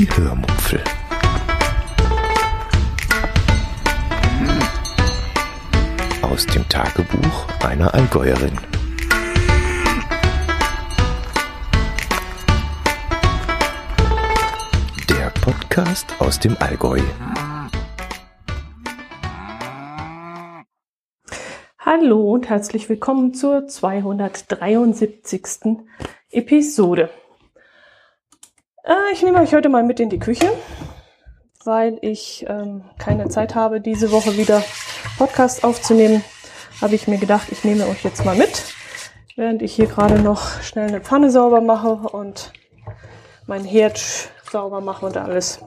Die Hörmupfel. Aus dem Tagebuch einer Allgäuerin. Der Podcast aus dem Allgäu. Hallo und herzlich willkommen zur 273. Episode. Äh, ich nehme euch heute mal mit in die Küche, weil ich ähm, keine Zeit habe, diese Woche wieder Podcast aufzunehmen. Habe ich mir gedacht, ich nehme euch jetzt mal mit, während ich hier gerade noch schnell eine Pfanne sauber mache und mein Herd sauber mache und alles.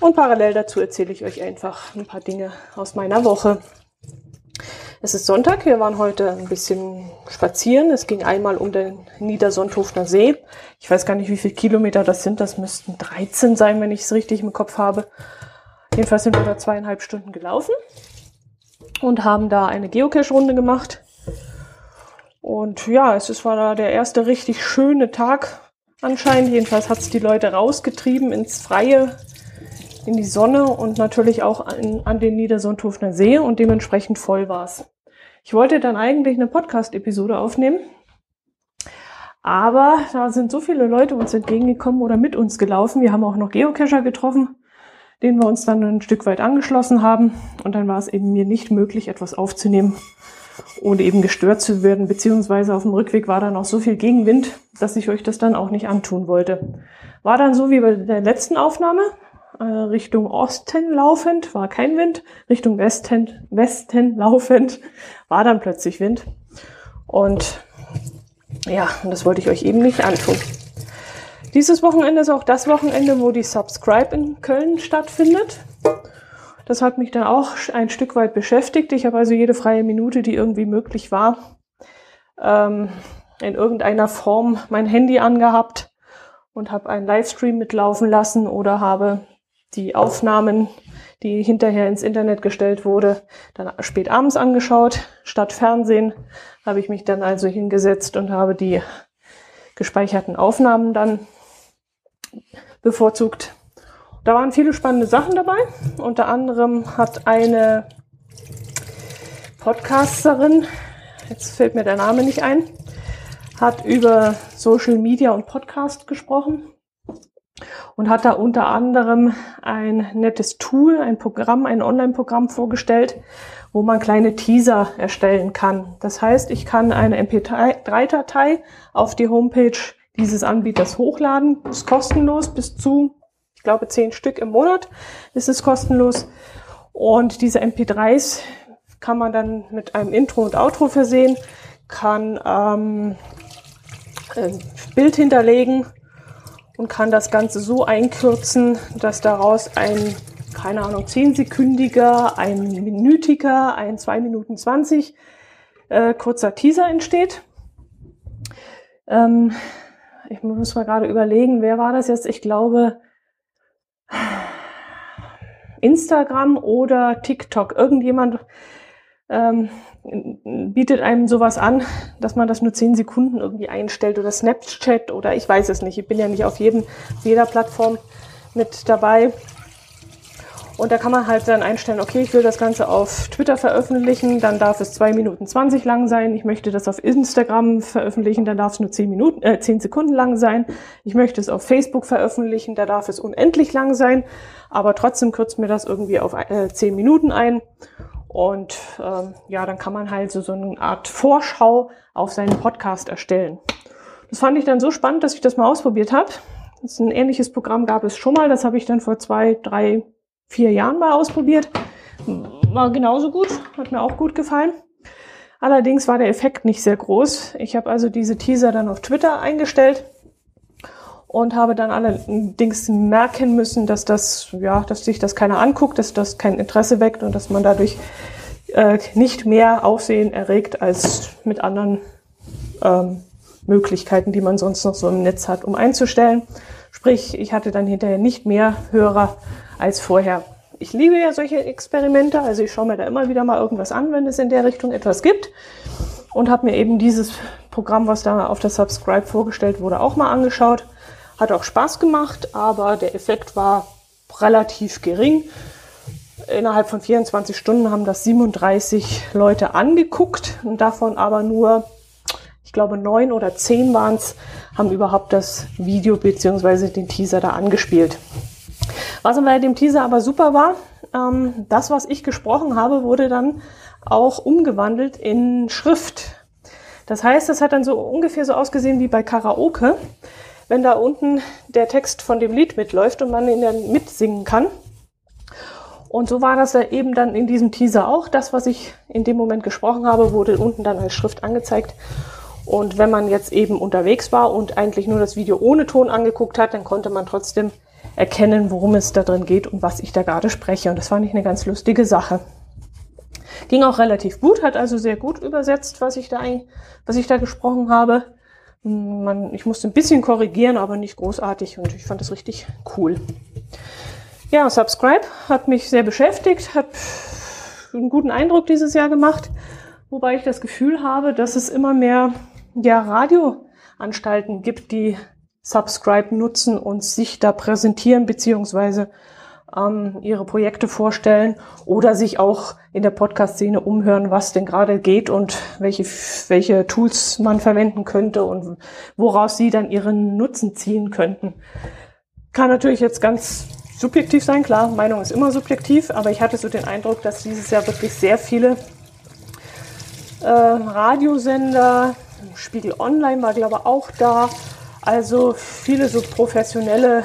Und parallel dazu erzähle ich euch einfach ein paar Dinge aus meiner Woche. Es ist Sonntag, wir waren heute ein bisschen spazieren. Es ging einmal um den Niedersonthofener See. Ich weiß gar nicht, wie viele Kilometer das sind. Das müssten 13 sein, wenn ich es richtig im Kopf habe. Jedenfalls sind wir da zweieinhalb Stunden gelaufen und haben da eine Geocache-Runde gemacht. Und ja, es war da der erste richtig schöne Tag anscheinend. Jedenfalls hat es die Leute rausgetrieben ins Freie, in die Sonne und natürlich auch an, an den Niedersonthofener See und dementsprechend voll war es. Ich wollte dann eigentlich eine Podcast-Episode aufnehmen, aber da sind so viele Leute uns entgegengekommen oder mit uns gelaufen. Wir haben auch noch Geocacher getroffen, denen wir uns dann ein Stück weit angeschlossen haben. Und dann war es eben mir nicht möglich, etwas aufzunehmen, ohne eben gestört zu werden. Beziehungsweise auf dem Rückweg war dann auch so viel Gegenwind, dass ich euch das dann auch nicht antun wollte. War dann so wie bei der letzten Aufnahme äh, Richtung Osten laufend, war kein Wind, Richtung Westen, Westen laufend, war dann plötzlich Wind. Und ja, das wollte ich euch eben nicht antun. Dieses Wochenende ist auch das Wochenende, wo die Subscribe in Köln stattfindet. Das hat mich dann auch ein Stück weit beschäftigt. Ich habe also jede freie Minute, die irgendwie möglich war, ähm, in irgendeiner Form mein Handy angehabt und habe einen Livestream mitlaufen lassen oder habe die Aufnahmen, die hinterher ins Internet gestellt wurde, dann spät abends angeschaut. Statt Fernsehen habe ich mich dann also hingesetzt und habe die gespeicherten Aufnahmen dann bevorzugt. Da waren viele spannende Sachen dabei. Unter anderem hat eine Podcasterin, jetzt fällt mir der Name nicht ein, hat über Social Media und Podcast gesprochen und hat da unter anderem ein nettes Tool, ein Programm, ein Online-Programm vorgestellt, wo man kleine Teaser erstellen kann. Das heißt, ich kann eine MP3-Datei auf die Homepage dieses Anbieters hochladen. Ist kostenlos bis zu, ich glaube, zehn Stück im Monat ist es kostenlos. Und diese MP3s kann man dann mit einem Intro und Outro versehen, kann ähm, ein Bild hinterlegen und kann das Ganze so einkürzen, dass daraus ein, keine Ahnung, zehnsekündiger, ein minütiger, ein zwei Minuten zwanzig äh, kurzer Teaser entsteht. Ähm, ich muss mal gerade überlegen, wer war das jetzt? Ich glaube Instagram oder TikTok. Irgendjemand ähm, bietet einem sowas an, dass man das nur zehn Sekunden irgendwie einstellt oder Snapchat oder ich weiß es nicht. Ich bin ja nicht auf jedem, jeder Plattform mit dabei. Und da kann man halt dann einstellen, okay, ich will das Ganze auf Twitter veröffentlichen, dann darf es zwei Minuten zwanzig lang sein. Ich möchte das auf Instagram veröffentlichen, dann darf es nur zehn Minuten, äh, zehn Sekunden lang sein. Ich möchte es auf Facebook veröffentlichen, da darf es unendlich lang sein. Aber trotzdem kürzt mir das irgendwie auf äh, zehn Minuten ein. Und ähm, ja, dann kann man halt so, so eine Art Vorschau auf seinen Podcast erstellen. Das fand ich dann so spannend, dass ich das mal ausprobiert habe. Ein ähnliches Programm gab es schon mal. Das habe ich dann vor zwei, drei, vier Jahren mal ausprobiert. War genauso gut, hat mir auch gut gefallen. Allerdings war der Effekt nicht sehr groß. Ich habe also diese Teaser dann auf Twitter eingestellt und habe dann allerdings merken müssen, dass das, ja, dass sich das keiner anguckt, dass das kein Interesse weckt und dass man dadurch äh, nicht mehr Aufsehen erregt als mit anderen ähm, Möglichkeiten, die man sonst noch so im Netz hat, um einzustellen. Sprich, ich hatte dann hinterher nicht mehr Hörer als vorher. Ich liebe ja solche Experimente, also ich schaue mir da immer wieder mal irgendwas an, wenn es in der Richtung etwas gibt. Und habe mir eben dieses Programm, was da auf der Subscribe vorgestellt wurde, auch mal angeschaut Hat auch Spaß gemacht, aber der Effekt war relativ gering. Innerhalb von 24 Stunden haben das 37 Leute angeguckt und davon aber nur, ich glaube, neun oder zehn waren es, haben überhaupt das Video beziehungsweise den Teaser da angespielt. Was bei dem Teaser aber super war, ähm, das, was ich gesprochen habe, wurde dann auch umgewandelt in Schrift. Das heißt, es hat dann so ungefähr so ausgesehen wie bei Karaoke, wenn da unten der Text von dem Lied mitläuft und man ihn dann mitsingen kann. Und so war das ja eben dann in diesem Teaser auch. Das, was ich in dem Moment gesprochen habe, wurde unten dann als Schrift angezeigt. Und wenn man jetzt eben unterwegs war und eigentlich nur das Video ohne Ton angeguckt hat, dann konnte man trotzdem erkennen, worum es da drin geht und was ich da gerade spreche. Und das fand ich eine ganz lustige Sache. Ging auch relativ gut, hat also sehr gut übersetzt, was ich da, was ich da gesprochen habe. Man, ich musste ein bisschen korrigieren, aber nicht großartig und ich fand das richtig cool. Ja, Subscribe hat mich sehr beschäftigt, hat einen guten Eindruck dieses Jahr gemacht, wobei ich das Gefühl habe, dass es immer mehr ja, Radioanstalten gibt, die Subscribe nutzen und sich da präsentieren beziehungsweise ähm, ihre Projekte vorstellen oder sich auch in der Podcast-Szene umhören, was denn gerade geht und welche, welche Tools man verwenden könnte und woraus sie dann ihren Nutzen ziehen könnten. Kann natürlich jetzt ganz subjektiv sein, klar, Meinung ist immer subjektiv, aber ich hatte so den Eindruck, dass dieses Jahr wirklich sehr viele äh, Radiosender, Spiegel Online war glaube ich auch da, also viele so professionelle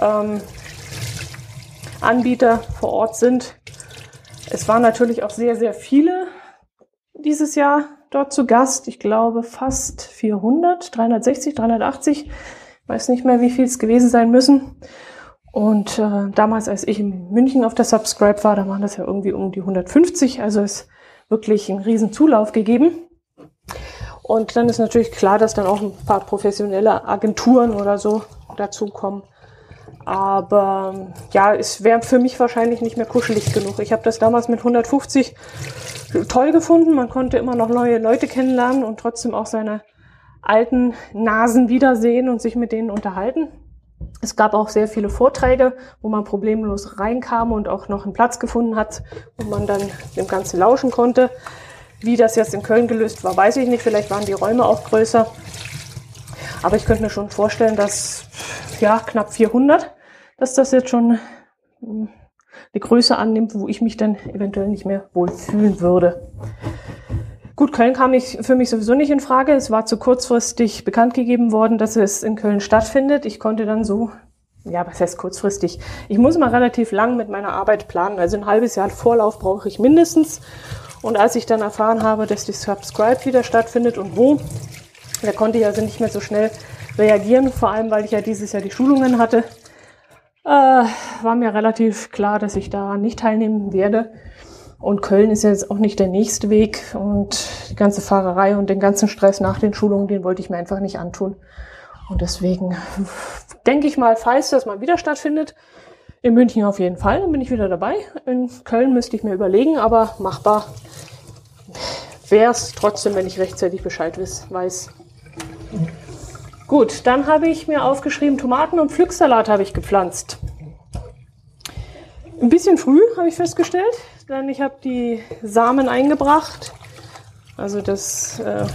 ähm, Anbieter vor Ort sind. Es waren natürlich auch sehr, sehr viele dieses Jahr dort zu Gast. Ich glaube fast 400, 360, 380. Ich weiß nicht mehr, wie viel es gewesen sein müssen. Und äh, damals, als ich in München auf der Subscribe war, da waren das ja irgendwie um die 150. Also ist wirklich ein riesen Zulauf gegeben. Und dann ist natürlich klar, dass dann auch ein paar professionelle Agenturen oder so dazukommen. Aber ja, es wäre für mich wahrscheinlich nicht mehr kuschelig genug. Ich habe das damals mit 150 toll gefunden. Man konnte immer noch neue Leute kennenlernen und trotzdem auch seine alten Nasen wiedersehen und sich mit denen unterhalten. Es gab auch sehr viele Vorträge, wo man problemlos reinkam und auch noch einen Platz gefunden hat, wo man dann dem Ganzen lauschen konnte. Wie das jetzt in Köln gelöst war, weiß ich nicht. Vielleicht waren die Räume auch größer. Aber ich könnte mir schon vorstellen, dass ja knapp 400, dass das jetzt schon hm, eine Größe annimmt, wo ich mich dann eventuell nicht mehr wohlfühlen würde. Gut, Köln kam ich für mich sowieso nicht in Frage. Es war zu kurzfristig bekannt gegeben worden, dass es in Köln stattfindet. Ich konnte dann so, ja, was heißt kurzfristig? Ich muss mal relativ lang mit meiner Arbeit planen. Also ein halbes Jahr Vorlauf brauche ich mindestens. Und als ich dann erfahren habe, dass die Subscribe wieder stattfindet und wo, da konnte ich also nicht mehr so schnell reagieren, vor allem weil ich ja dieses Jahr die Schulungen hatte, äh, war mir relativ klar, dass ich da nicht teilnehmen werde. Und Köln ist jetzt auch nicht der nächste Weg und die ganze Fahrerei und den ganzen Stress nach den Schulungen, den wollte ich mir einfach nicht antun. Und deswegen denke ich mal, falls das mal wieder stattfindet, in München auf jeden Fall, dann bin ich wieder dabei. In Köln müsste ich mir überlegen, aber machbar wäre es trotzdem, wenn ich rechtzeitig Bescheid weiß. Gut, dann habe ich mir aufgeschrieben, Tomaten und Pflücksalat habe ich gepflanzt. Ein bisschen früh habe ich festgestellt, denn ich habe die Samen eingebracht, also das äh,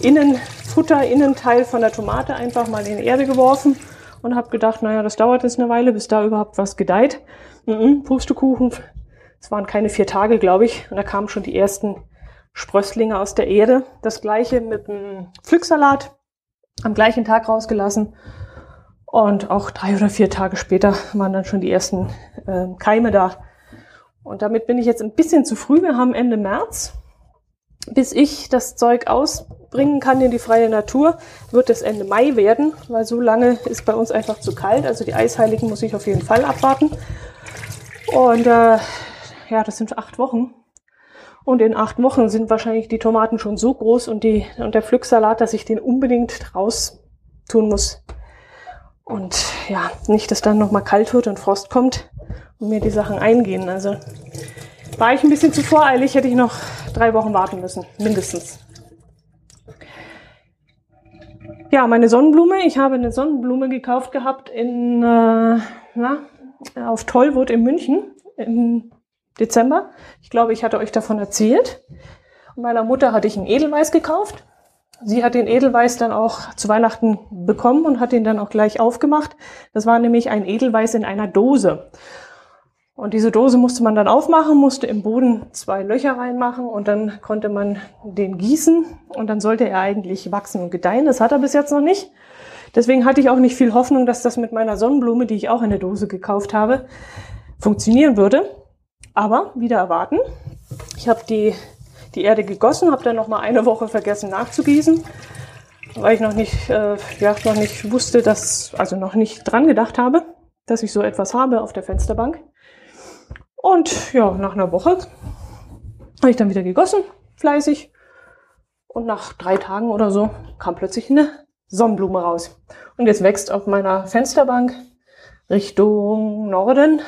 Innenfutter, Innenteil von der Tomate einfach mal in die Erde geworfen und habe gedacht, naja, das dauert jetzt eine Weile, bis da überhaupt was gedeiht. Mhm, Pustekuchen. Es waren keine vier Tage, glaube ich. Und da kamen schon die ersten Sprösslinge aus der Erde. Das gleiche mit dem Pflücksalat. Am gleichen Tag rausgelassen. Und auch drei oder vier Tage später waren dann schon die ersten äh, Keime da. Und damit bin ich jetzt ein bisschen zu früh. Wir haben Ende März bis ich das Zeug ausbringen kann in die freie Natur, wird es Ende Mai werden, weil so lange ist bei uns einfach zu kalt. Also die Eisheiligen muss ich auf jeden Fall abwarten. Und äh, ja, das sind acht Wochen. Und in acht Wochen sind wahrscheinlich die Tomaten schon so groß und, die, und der Pflücksalat, dass ich den unbedingt raus tun muss. Und ja, nicht, dass dann nochmal kalt wird und Frost kommt und mir die Sachen eingehen. Also war ich ein bisschen zu voreilig, hätte ich noch drei Wochen warten müssen, mindestens. Ja, meine Sonnenblume. Ich habe eine Sonnenblume gekauft gehabt in, äh, na, auf Tollwood in München im Dezember. Ich glaube, ich hatte euch davon erzählt. Und meiner Mutter hatte ich einen Edelweiß gekauft. Sie hat den Edelweiß dann auch zu Weihnachten bekommen und hat ihn dann auch gleich aufgemacht. Das war nämlich ein Edelweiß in einer Dose. Und diese Dose musste man dann aufmachen, musste im Boden zwei Löcher reinmachen und dann konnte man den gießen und dann sollte er eigentlich wachsen und gedeihen. Das hat er bis jetzt noch nicht. Deswegen hatte ich auch nicht viel Hoffnung, dass das mit meiner Sonnenblume, die ich auch in der Dose gekauft habe, funktionieren würde. Aber wieder erwarten. Ich habe die, die Erde gegossen, habe dann noch mal eine Woche vergessen nachzugießen, weil ich noch nicht, äh, ja, noch nicht wusste, dass, also noch nicht dran gedacht habe, dass ich so etwas habe auf der Fensterbank. Und ja, nach einer Woche habe ich dann wieder gegossen, fleißig. Und nach drei Tagen oder so kam plötzlich eine Sonnenblume raus. Und jetzt wächst auf meiner Fensterbank Richtung Norden,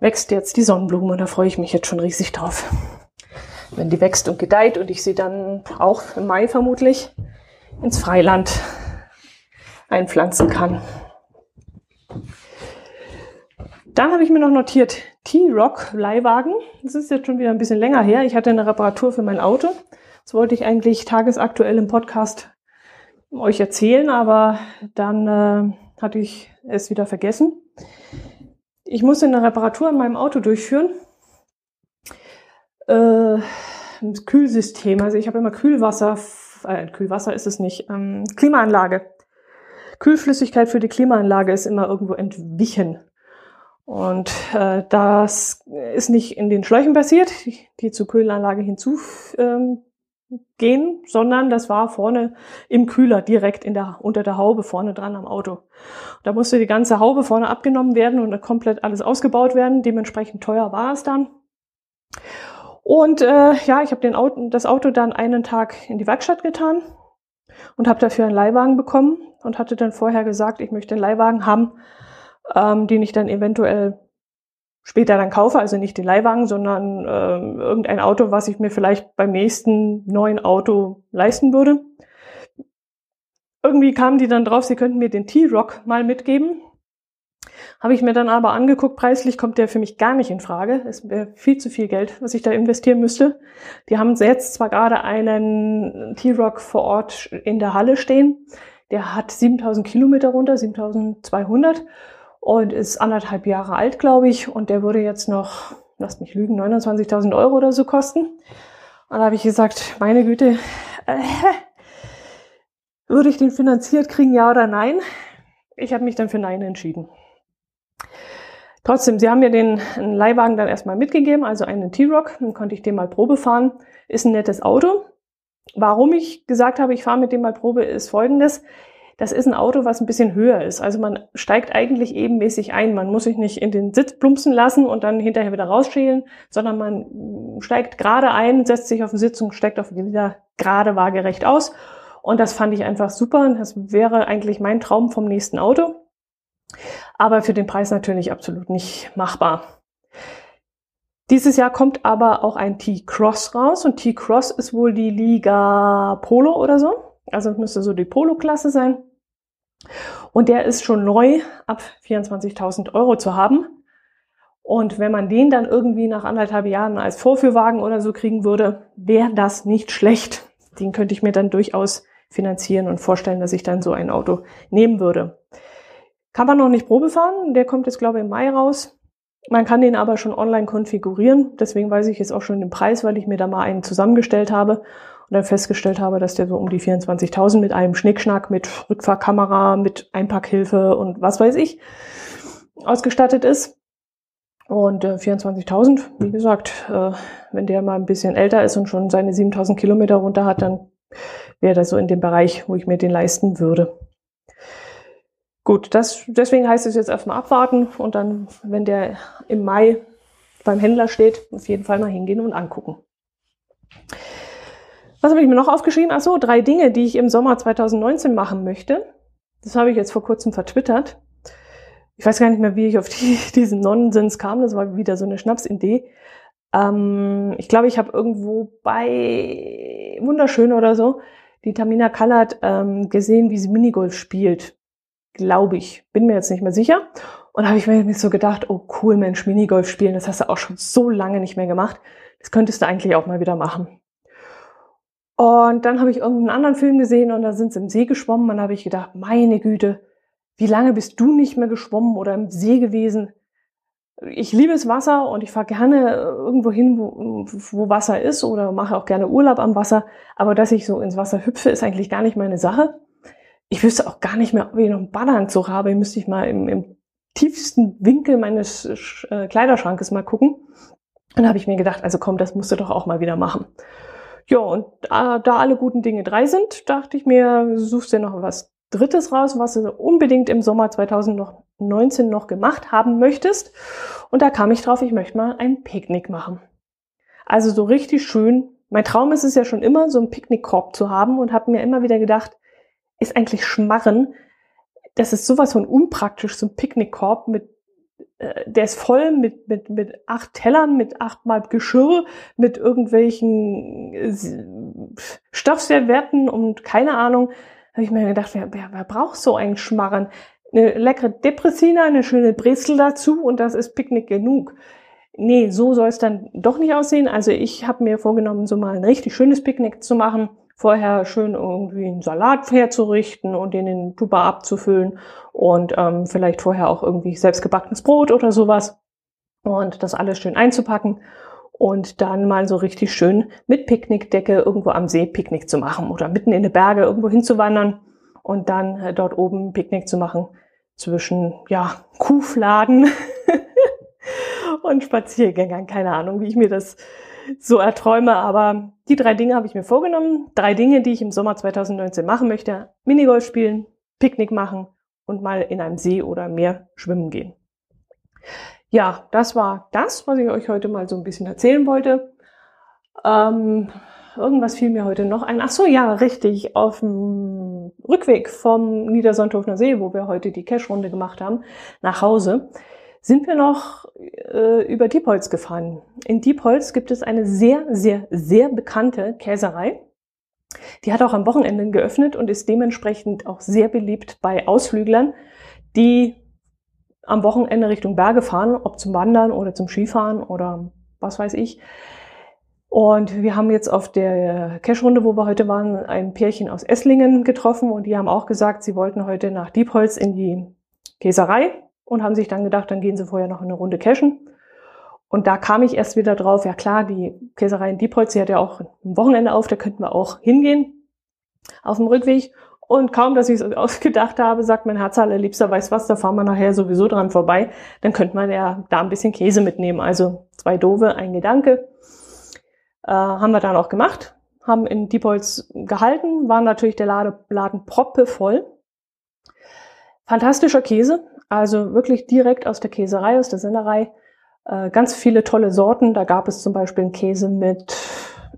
wächst jetzt die Sonnenblume. Da freue ich mich jetzt schon riesig drauf. Wenn die wächst und gedeiht und ich sie dann auch im Mai vermutlich ins Freiland einpflanzen kann. Dann habe ich mir noch notiert T-Rock Leihwagen. Das ist jetzt schon wieder ein bisschen länger her. Ich hatte eine Reparatur für mein Auto. Das wollte ich eigentlich tagesaktuell im Podcast euch erzählen, aber dann äh, hatte ich es wieder vergessen. Ich musste eine Reparatur in meinem Auto durchführen. Äh, Kühlsystem. Also ich habe immer Kühlwasser, äh, Kühlwasser ist es nicht, ähm, Klimaanlage. Kühlflüssigkeit für die Klimaanlage ist immer irgendwo entwichen. Und äh, das ist nicht in den Schläuchen passiert, die zur Kühlanlage hinzugehen, ähm, sondern das war vorne im Kühler, direkt in der, unter der Haube vorne dran am Auto. Da musste die ganze Haube vorne abgenommen werden und komplett alles ausgebaut werden. Dementsprechend teuer war es dann. Und äh, ja, ich habe Auto, das Auto dann einen Tag in die Werkstatt getan und habe dafür einen Leihwagen bekommen und hatte dann vorher gesagt, ich möchte einen Leihwagen haben, ähm, den ich dann eventuell später dann kaufe, also nicht den Leihwagen, sondern ähm, irgendein Auto, was ich mir vielleicht beim nächsten neuen Auto leisten würde. Irgendwie kamen die dann drauf, sie könnten mir den T-Rock mal mitgeben. Habe ich mir dann aber angeguckt, preislich kommt der für mich gar nicht in Frage. Es wäre viel zu viel Geld, was ich da investieren müsste. Die haben jetzt zwar gerade einen T-Rock vor Ort in der Halle stehen. Der hat 7000 Kilometer runter, 7200 und ist anderthalb Jahre alt, glaube ich. Und der würde jetzt noch, lasst mich lügen, 29.000 Euro oder so kosten. Und da habe ich gesagt, meine Güte, äh, würde ich den finanziert kriegen, ja oder nein? Ich habe mich dann für Nein entschieden. Trotzdem, sie haben mir den Leihwagen dann erstmal mitgegeben, also einen T-Rock, dann konnte ich den mal Probe fahren. Ist ein nettes Auto. Warum ich gesagt habe, ich fahre mit dem mal Probe, ist folgendes das ist ein Auto, was ein bisschen höher ist. Also man steigt eigentlich ebenmäßig ein. Man muss sich nicht in den Sitz plumpsen lassen und dann hinterher wieder rausschälen, sondern man steigt gerade ein, setzt sich auf den Sitz und steigt auf wieder gerade waagerecht aus. Und das fand ich einfach super. Das wäre eigentlich mein Traum vom nächsten Auto. Aber für den Preis natürlich absolut nicht machbar. Dieses Jahr kommt aber auch ein T-Cross raus und T-Cross ist wohl die Liga Polo oder so. Also es müsste so die Polo-Klasse sein. Und der ist schon neu ab 24.000 Euro zu haben. Und wenn man den dann irgendwie nach anderthalb Jahren als Vorführwagen oder so kriegen würde, wäre das nicht schlecht. Den könnte ich mir dann durchaus finanzieren und vorstellen, dass ich dann so ein Auto nehmen würde. Kann man noch nicht Probe fahren. Der kommt jetzt, glaube ich, im Mai raus. Man kann den aber schon online konfigurieren. Deswegen weiß ich jetzt auch schon den Preis, weil ich mir da mal einen zusammengestellt habe und dann festgestellt habe, dass der so um die 24.000 mit einem Schnickschnack, mit Rückfahrkamera, mit Einpackhilfe und was weiß ich ausgestattet ist. Und äh, 24.000, wie gesagt, äh, wenn der mal ein bisschen älter ist und schon seine 7.000 Kilometer runter hat, dann wäre das so in dem Bereich, wo ich mir den leisten würde. Gut, das, deswegen heißt es jetzt erstmal abwarten und dann, wenn der im Mai beim Händler steht, auf jeden Fall mal hingehen und angucken. Was habe ich mir noch aufgeschrieben? Ach so, drei Dinge, die ich im Sommer 2019 machen möchte. Das habe ich jetzt vor kurzem vertwittert. Ich weiß gar nicht mehr, wie ich auf die, diesen Nonsens kam. Das war wieder so eine Schnapsidee. Ähm, ich glaube, ich habe irgendwo bei Wunderschön oder so die Tamina Kallert ähm, gesehen, wie sie Minigolf spielt. Glaube ich. Bin mir jetzt nicht mehr sicher. Und da habe ich mir so gedacht, oh cool, Mensch, Minigolf spielen, das hast du auch schon so lange nicht mehr gemacht. Das könntest du eigentlich auch mal wieder machen. Und dann habe ich irgendeinen anderen Film gesehen und da sind sie im See geschwommen. Und da habe ich gedacht, meine Güte, wie lange bist du nicht mehr geschwommen oder im See gewesen? Ich liebe das Wasser und ich fahre gerne irgendwo hin, wo, wo Wasser ist oder mache auch gerne Urlaub am Wasser. Aber dass ich so ins Wasser hüpfe, ist eigentlich gar nicht meine Sache. Ich wüsste auch gar nicht mehr, ob ich noch einen Badeanzug habe. Müsste ich mal im, im tiefsten Winkel meines äh, Kleiderschrankes mal gucken. Und dann habe ich mir gedacht, also komm, das musst du doch auch mal wieder machen. Ja, und da, da alle guten Dinge drei sind, dachte ich mir, suchst dir noch was Drittes raus, was du unbedingt im Sommer 2019 noch gemacht haben möchtest. Und da kam ich drauf, ich möchte mal ein Picknick machen. Also so richtig schön. Mein Traum ist es ja schon immer, so einen Picknickkorb zu haben und habe mir immer wieder gedacht, ist eigentlich Schmarren. Das ist sowas von unpraktisch, so ein Picknickkorb mit äh, der ist voll mit, mit, mit acht Tellern, mit achtmal Geschirr, mit irgendwelchen äh, Stoffservietten und keine Ahnung. habe ich mir gedacht, wer, wer, wer braucht so einen Schmarren? Eine leckere Depressina, eine schöne Brezel dazu und das ist Picknick genug. Nee, so soll es dann doch nicht aussehen. Also ich habe mir vorgenommen, so mal ein richtig schönes Picknick zu machen vorher schön irgendwie einen Salat herzurichten und den in den Tuba abzufüllen und ähm, vielleicht vorher auch irgendwie selbstgebackenes Brot oder sowas und das alles schön einzupacken und dann mal so richtig schön mit Picknickdecke irgendwo am See Picknick zu machen oder mitten in die Berge irgendwo hinzuwandern und dann äh, dort oben Picknick zu machen zwischen ja Kuhfladen und Spaziergängern. Keine Ahnung, wie ich mir das so erträume. Aber die drei Dinge habe ich mir vorgenommen. Drei Dinge, die ich im Sommer 2019 machen möchte. Minigolf spielen, Picknick machen und mal in einem See oder Meer schwimmen gehen. Ja, das war das, was ich euch heute mal so ein bisschen erzählen wollte. Ähm, irgendwas fiel mir heute noch ein. Ach so, ja, richtig. Auf dem Rückweg vom Niedersandhofener See, wo wir heute die Cash-Runde gemacht haben, nach Hause, sind wir noch äh, über Diepholz gefahren. In Diepholz gibt es eine sehr, sehr, sehr bekannte Käserei. Die hat auch am Wochenende geöffnet und ist dementsprechend auch sehr beliebt bei Ausflüglern, die am Wochenende Richtung Berge fahren, ob zum Wandern oder zum Skifahren oder was weiß ich. Und wir haben jetzt auf der Cash-Runde, wo wir heute waren, ein Pärchen aus Esslingen getroffen und die haben auch gesagt, sie wollten heute nach Diepholz in die Käserei und haben sich dann gedacht, dann gehen sie vorher noch eine Runde cashen. Und da kam ich erst wieder drauf, ja klar, die Käserei in Diepholz, die hat ja auch ein Wochenende auf, da könnten wir auch hingehen auf dem Rückweg. Und kaum, dass ich es ausgedacht habe, sagt mein Herz Liebster, weiß was, da fahren wir nachher sowieso dran vorbei. Dann könnte man ja da ein bisschen Käse mitnehmen. Also zwei Dove, ein Gedanke. Äh, haben wir dann auch gemacht, haben in Diepholz gehalten, waren natürlich der Lade, Laden proppe voll. Fantastischer Käse, also wirklich direkt aus der Käserei, aus der Sennerei. Äh, ganz viele tolle Sorten. Da gab es zum Beispiel einen Käse mit,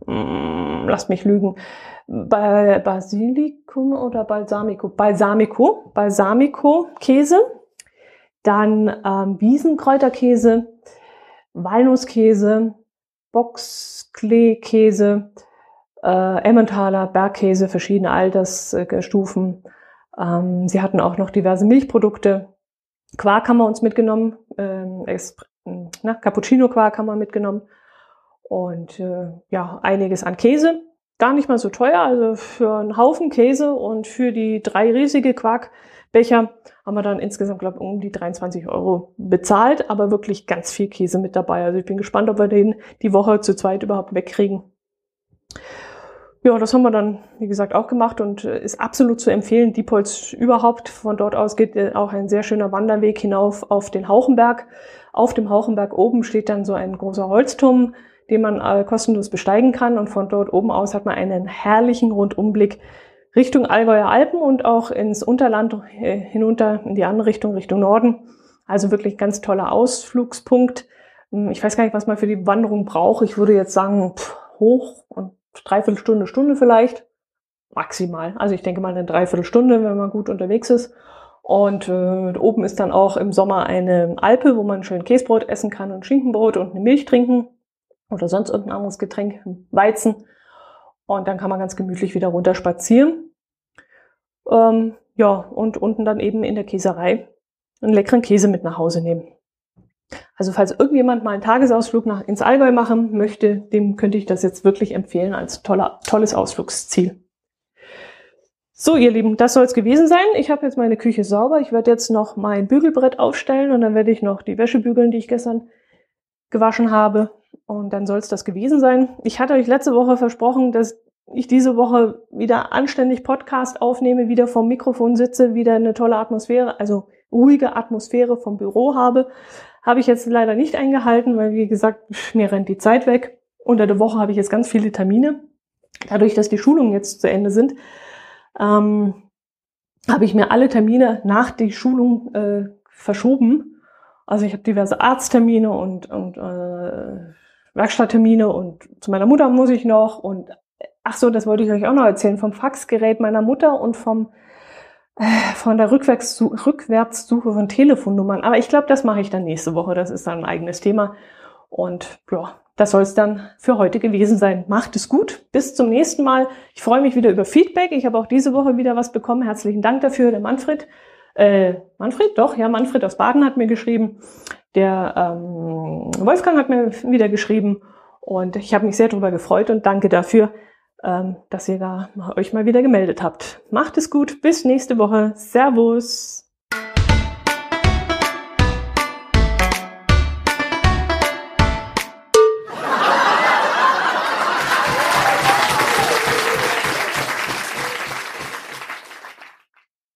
mm, lasst mich lügen, Basilikum oder Balsamico? Balsamico, Balsamico Käse. Dann ähm, Wiesenkräuterkäse, Walnusskäse, Boxklee-Käse, äh, Emmentaler Bergkäse, verschiedene Altersstufen. Ähm, sie hatten auch noch diverse Milchprodukte. Quark haben wir uns mitgenommen, ähm, na, Cappuccino-Quark haben wir mitgenommen und äh, ja, einiges an Käse. Gar nicht mal so teuer, also für einen Haufen Käse und für die drei riesige Quarkbecher haben wir dann insgesamt, glaube ich, um die 23 Euro bezahlt, aber wirklich ganz viel Käse mit dabei. Also ich bin gespannt, ob wir den die Woche zu zweit überhaupt wegkriegen. Ja, das haben wir dann, wie gesagt, auch gemacht und äh, ist absolut zu empfehlen. Diepholz überhaupt. Von dort aus geht äh, auch ein sehr schöner Wanderweg hinauf auf den Hauchenberg. Auf dem Hauchenberg oben steht dann so ein großer Holzturm, den man äh, kostenlos besteigen kann. Und von dort oben aus hat man einen herrlichen Rundumblick Richtung Allgäuer Alpen und auch ins Unterland hinunter in die andere Richtung, Richtung Norden. Also wirklich ganz toller Ausflugspunkt. Hm, ich weiß gar nicht, was man für die Wanderung braucht. Ich würde jetzt sagen, pff, hoch und Dreiviertelstunde, Stunde vielleicht. Maximal. Also ich denke mal eine Dreiviertelstunde, wenn man gut unterwegs ist. Und äh, oben ist dann auch im Sommer eine Alpe, wo man schön Käsebrot essen kann und Schinkenbrot und eine Milch trinken oder sonst irgendein anderes Getränk, Weizen. Und dann kann man ganz gemütlich wieder runter spazieren. Ähm, ja, und unten dann eben in der Käserei einen leckeren Käse mit nach Hause nehmen. Also falls irgendjemand mal einen Tagesausflug nach, ins Allgäu machen möchte, dem könnte ich das jetzt wirklich empfehlen als toller, tolles Ausflugsziel. So, ihr Lieben, das soll es gewesen sein. Ich habe jetzt meine Küche sauber. Ich werde jetzt noch mein Bügelbrett aufstellen und dann werde ich noch die Wäsche bügeln, die ich gestern gewaschen habe. Und dann soll es das gewesen sein. Ich hatte euch letzte Woche versprochen, dass ich diese Woche wieder anständig Podcast aufnehme, wieder vom Mikrofon sitze, wieder eine tolle Atmosphäre, also ruhige Atmosphäre vom Büro habe. Habe ich jetzt leider nicht eingehalten, weil wie gesagt, mir rennt die Zeit weg. Unter der Woche habe ich jetzt ganz viele Termine. Dadurch, dass die Schulungen jetzt zu Ende sind, ähm, habe ich mir alle Termine nach der Schulung äh, verschoben. Also ich habe diverse Arzttermine und, und äh, Werkstatttermine und zu meiner Mutter muss ich noch und ach so, das wollte ich euch auch noch erzählen, vom Faxgerät meiner Mutter und vom äh, von der Rückwärtssuche von Telefonnummern. Aber ich glaube, das mache ich dann nächste Woche. Das ist dann ein eigenes Thema. Und ja, das soll es dann für heute gewesen sein. Macht es gut. Bis zum nächsten Mal. Ich freue mich wieder über Feedback. Ich habe auch diese Woche wieder was bekommen. Herzlichen Dank dafür. Der Manfred, äh, Manfred, doch, ja, Manfred aus Baden hat mir geschrieben. Der ähm, Wolfgang hat mir wieder geschrieben. Und ich habe mich sehr darüber gefreut und danke dafür dass ihr da euch mal wieder gemeldet habt. Macht es gut, bis nächste Woche. Servus.